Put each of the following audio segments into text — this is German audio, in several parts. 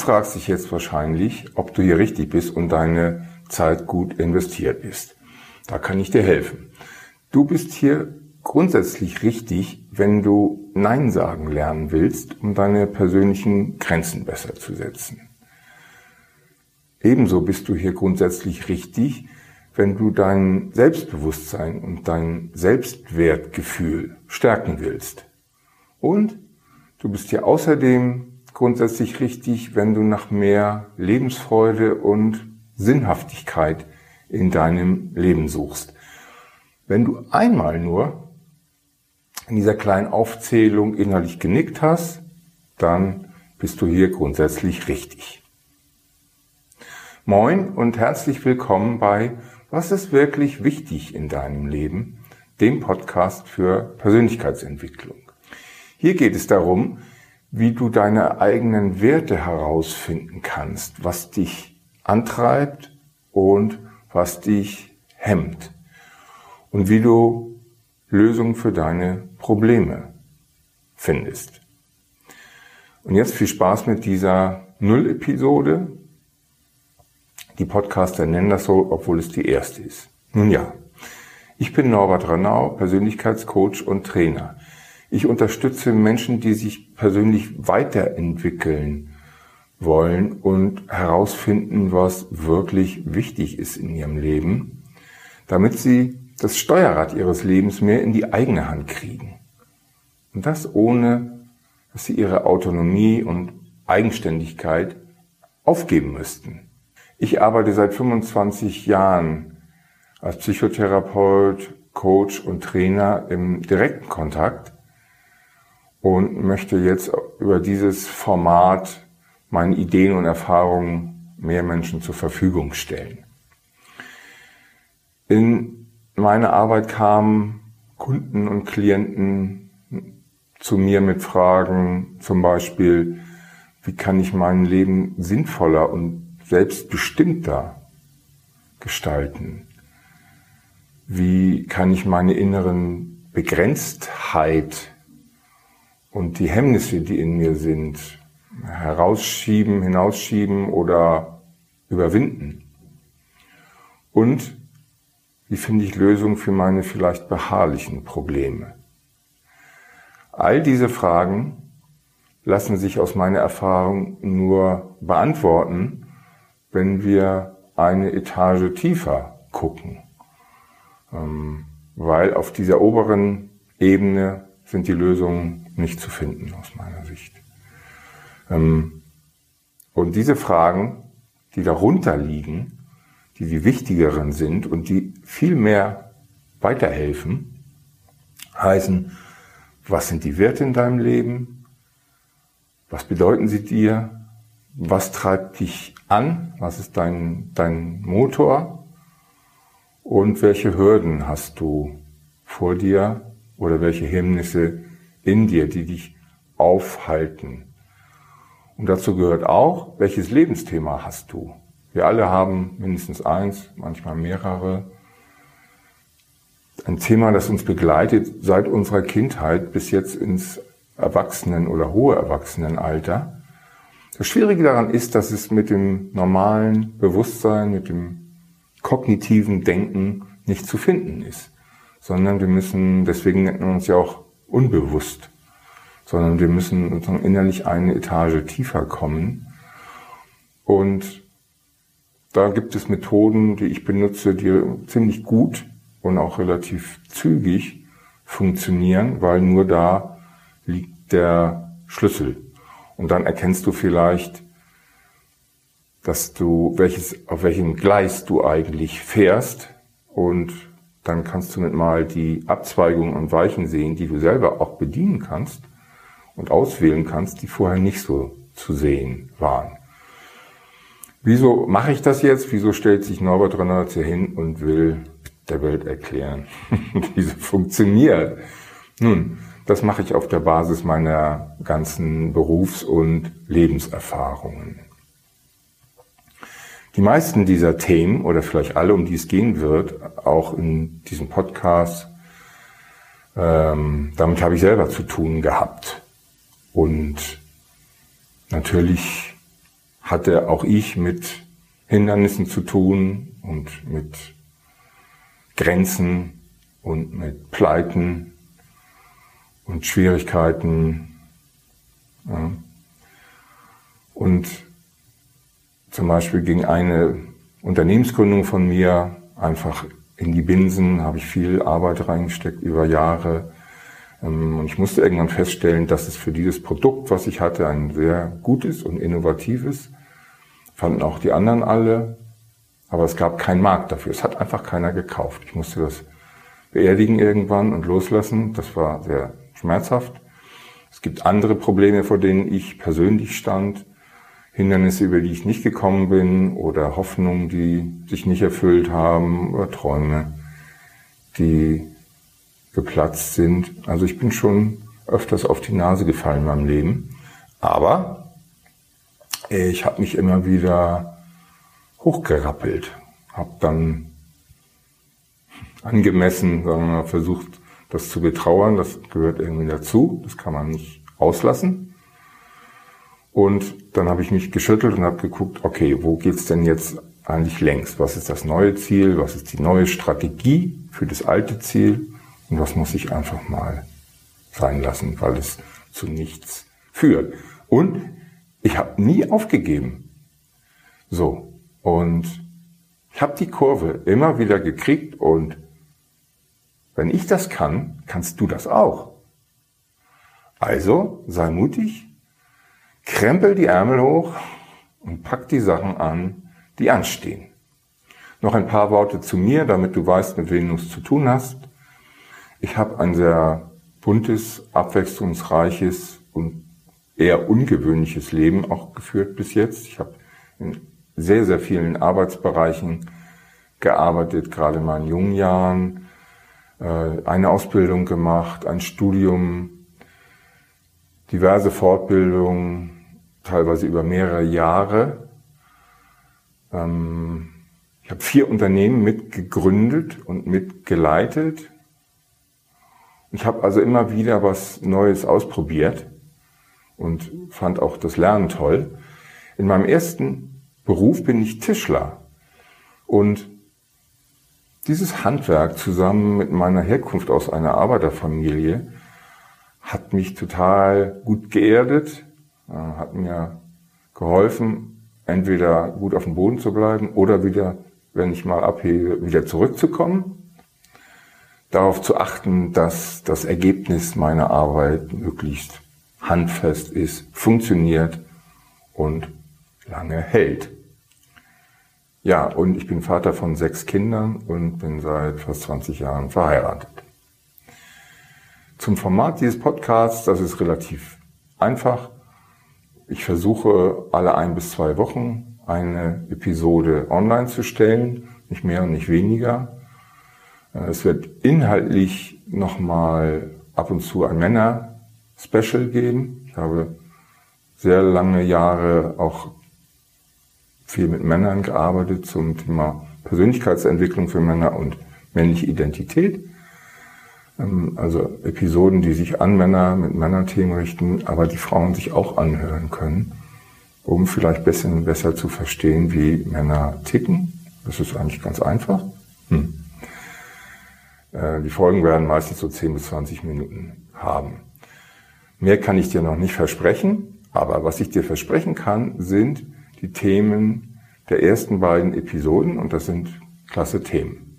Fragst dich jetzt wahrscheinlich, ob du hier richtig bist und deine Zeit gut investiert ist. Da kann ich dir helfen. Du bist hier grundsätzlich richtig, wenn du Nein sagen lernen willst, um deine persönlichen Grenzen besser zu setzen. Ebenso bist du hier grundsätzlich richtig, wenn du dein Selbstbewusstsein und dein Selbstwertgefühl stärken willst. Und du bist hier außerdem grundsätzlich richtig, wenn du nach mehr Lebensfreude und Sinnhaftigkeit in deinem Leben suchst. Wenn du einmal nur in dieser kleinen Aufzählung innerlich genickt hast, dann bist du hier grundsätzlich richtig. Moin und herzlich willkommen bei Was ist wirklich wichtig in deinem Leben, dem Podcast für Persönlichkeitsentwicklung. Hier geht es darum, wie du deine eigenen Werte herausfinden kannst, was dich antreibt und was dich hemmt und wie du Lösungen für deine Probleme findest. Und jetzt viel Spaß mit dieser Null-Episode. Die Podcaster nennen das so, obwohl es die erste ist. Nun ja, ich bin Norbert Ranau, Persönlichkeitscoach und Trainer. Ich unterstütze Menschen, die sich persönlich weiterentwickeln wollen und herausfinden, was wirklich wichtig ist in ihrem Leben, damit sie das Steuerrad ihres Lebens mehr in die eigene Hand kriegen. Und das ohne, dass sie ihre Autonomie und Eigenständigkeit aufgeben müssten. Ich arbeite seit 25 Jahren als Psychotherapeut, Coach und Trainer im direkten Kontakt und möchte jetzt über dieses Format meine Ideen und Erfahrungen mehr Menschen zur Verfügung stellen. In meine Arbeit kamen Kunden und Klienten zu mir mit Fragen, zum Beispiel, wie kann ich mein Leben sinnvoller und selbstbestimmter gestalten? Wie kann ich meine inneren Begrenztheit und die Hemmnisse, die in mir sind, herausschieben, hinausschieben oder überwinden? Und wie finde ich Lösungen für meine vielleicht beharrlichen Probleme? All diese Fragen lassen sich aus meiner Erfahrung nur beantworten, wenn wir eine Etage tiefer gucken. Ähm, weil auf dieser oberen Ebene sind die Lösungen nicht zu finden aus meiner Sicht. Ähm, und diese Fragen, die darunter liegen, die die wichtigeren sind und die viel mehr weiterhelfen, heißen, was sind die Werte in deinem Leben? Was bedeuten sie dir? Was treibt dich an? Was ist dein, dein Motor? Und welche Hürden hast du vor dir oder welche Hemmnisse in dir, die dich aufhalten? Und dazu gehört auch, welches Lebensthema hast du? Wir alle haben mindestens eins, manchmal mehrere. Ein Thema, das uns begleitet seit unserer Kindheit bis jetzt ins Erwachsenen- oder hohe Erwachsenenalter. Das Schwierige daran ist, dass es mit dem normalen Bewusstsein, mit dem kognitiven Denken nicht zu finden ist, sondern wir müssen, deswegen nennt man uns ja auch unbewusst, sondern wir müssen sozusagen innerlich eine Etage tiefer kommen und da gibt es Methoden, die ich benutze, die ziemlich gut und auch relativ zügig funktionieren, weil nur da liegt der Schlüssel. Und dann erkennst du vielleicht, dass du welches, auf welchem Gleis du eigentlich fährst und dann kannst du mit mal die Abzweigungen und Weichen sehen, die du selber auch bedienen kannst und auswählen kannst, die vorher nicht so zu sehen waren. Wieso mache ich das jetzt? Wieso stellt sich Norbert Rennert hier hin und will der Welt erklären, wie sie funktioniert? Nun, das mache ich auf der Basis meiner ganzen Berufs- und Lebenserfahrungen. Die meisten dieser Themen, oder vielleicht alle, um die es gehen wird, auch in diesem Podcast, ähm, damit habe ich selber zu tun gehabt. Und natürlich hatte auch ich mit Hindernissen zu tun und mit Grenzen und mit Pleiten und Schwierigkeiten. Ja. Und zum Beispiel ging eine Unternehmensgründung von mir einfach in die Binsen, habe ich viel Arbeit reingesteckt über Jahre. Ähm, und ich musste irgendwann feststellen, dass es für dieses Produkt, was ich hatte, ein sehr gutes und innovatives, fanden auch die anderen alle, aber es gab keinen Markt dafür. Es hat einfach keiner gekauft. Ich musste das beerdigen irgendwann und loslassen. Das war sehr schmerzhaft. Es gibt andere Probleme, vor denen ich persönlich stand. Hindernisse, über die ich nicht gekommen bin oder Hoffnungen, die sich nicht erfüllt haben oder Träume, die geplatzt sind. Also ich bin schon öfters auf die Nase gefallen in meinem Leben. Aber ich habe mich immer wieder hochgerappelt, habe dann angemessen, sagen wir mal, versucht, das zu betrauern. Das gehört irgendwie dazu. Das kann man nicht auslassen. Und dann habe ich mich geschüttelt und habe geguckt, okay, wo geht's denn jetzt eigentlich längst? Was ist das neue Ziel? Was ist die neue Strategie für das alte Ziel? Und was muss ich einfach mal sein lassen, weil es zu nichts führt. Und ich habe nie aufgegeben. So. Und ich habe die Kurve immer wieder gekriegt und wenn ich das kann, kannst du das auch. Also sei mutig, krempel die Ärmel hoch und pack die Sachen an, die anstehen. Noch ein paar Worte zu mir, damit du weißt, mit wem du es zu tun hast. Ich habe ein sehr buntes, abwechslungsreiches und eher ungewöhnliches Leben auch geführt bis jetzt. Ich habe in sehr, sehr vielen Arbeitsbereichen gearbeitet, gerade in meinen jungen Jahren, äh, eine Ausbildung gemacht, ein Studium, diverse Fortbildungen, teilweise über mehrere Jahre. Ähm, ich habe vier Unternehmen mitgegründet und mitgeleitet. Ich habe also immer wieder was Neues ausprobiert und fand auch das Lernen toll. In meinem ersten Beruf bin ich Tischler und dieses Handwerk zusammen mit meiner Herkunft aus einer Arbeiterfamilie hat mich total gut geerdet, äh, hat mir geholfen, entweder gut auf dem Boden zu bleiben oder wieder, wenn ich mal abhebe, wieder zurückzukommen darauf zu achten, dass das Ergebnis meiner Arbeit möglichst handfest ist, funktioniert und lange hält. Ja, und ich bin Vater von sechs Kindern und bin seit fast 20 Jahren verheiratet. Zum Format dieses Podcasts, das ist relativ einfach. Ich versuche alle ein bis zwei Wochen eine Episode online zu stellen, nicht mehr und nicht weniger. Äh, es wird inhaltlich nochmal ab und zu ein Männer-Special geben. Ich habe sehr lange Jahre auch viel mit Männern gearbeitet zum Thema Persönlichkeitsentwicklung für Männer und männliche Identität. Ähm, also Episoden, die sich an Männer mit Männerthemen richten, aber die Frauen sich auch anhören können, um vielleicht besser, besser zu verstehen, wie Männer ticken. Das ist eigentlich ganz einfach. Hm. Äh, die Folgen werden meistens so 10 bis 20 Minuten haben. Mehr kann ich dir noch nicht versprechen, aber was ich dir versprechen kann, sind die Themen der ersten beiden Episoden und das sind klasse Themen.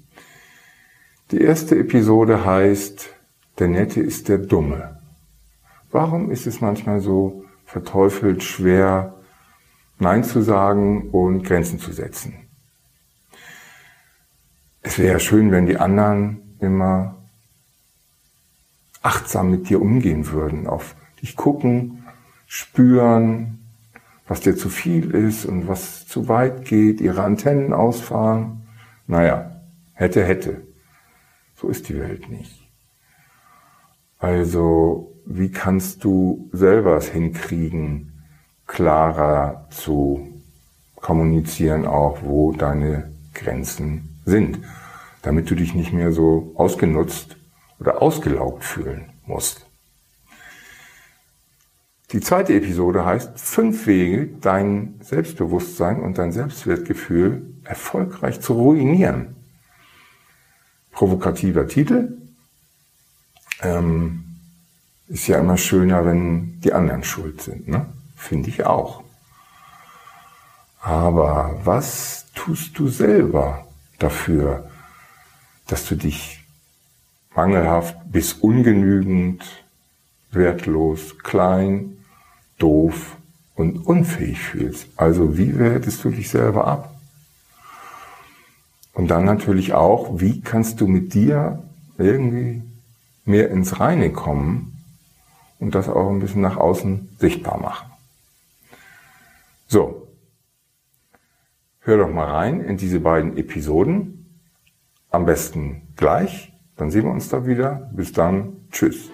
Die erste Episode heißt Der Nette ist der Dumme. Warum ist es manchmal so verteufelt schwer, Nein zu sagen und Grenzen zu setzen? Es wäre schön, wenn die anderen immer achtsam mit dir umgehen würden, auf dich gucken, spüren, was dir zu viel ist und was zu weit geht, ihre Antennen ausfahren. Naja, hätte, hätte. So ist die Welt nicht. Also, wie kannst du selber es hinkriegen, klarer zu kommunizieren, auch wo deine Grenzen sind? damit du dich nicht mehr so ausgenutzt oder ausgelaugt fühlen musst. Die zweite Episode heißt Fünf Wege, dein Selbstbewusstsein und dein Selbstwertgefühl erfolgreich zu ruinieren. Provokativer Titel. Ähm, ist ja immer schöner, wenn die anderen schuld sind. Ne? Finde ich auch. Aber was tust du selber dafür, dass du dich mangelhaft bis ungenügend, wertlos, klein, doof und unfähig fühlst. Also wie wertest du dich selber ab? Und dann natürlich auch, wie kannst du mit dir irgendwie mehr ins Reine kommen und das auch ein bisschen nach außen sichtbar machen. So, hör doch mal rein in diese beiden Episoden. Am besten gleich, dann sehen wir uns da wieder. Bis dann, tschüss.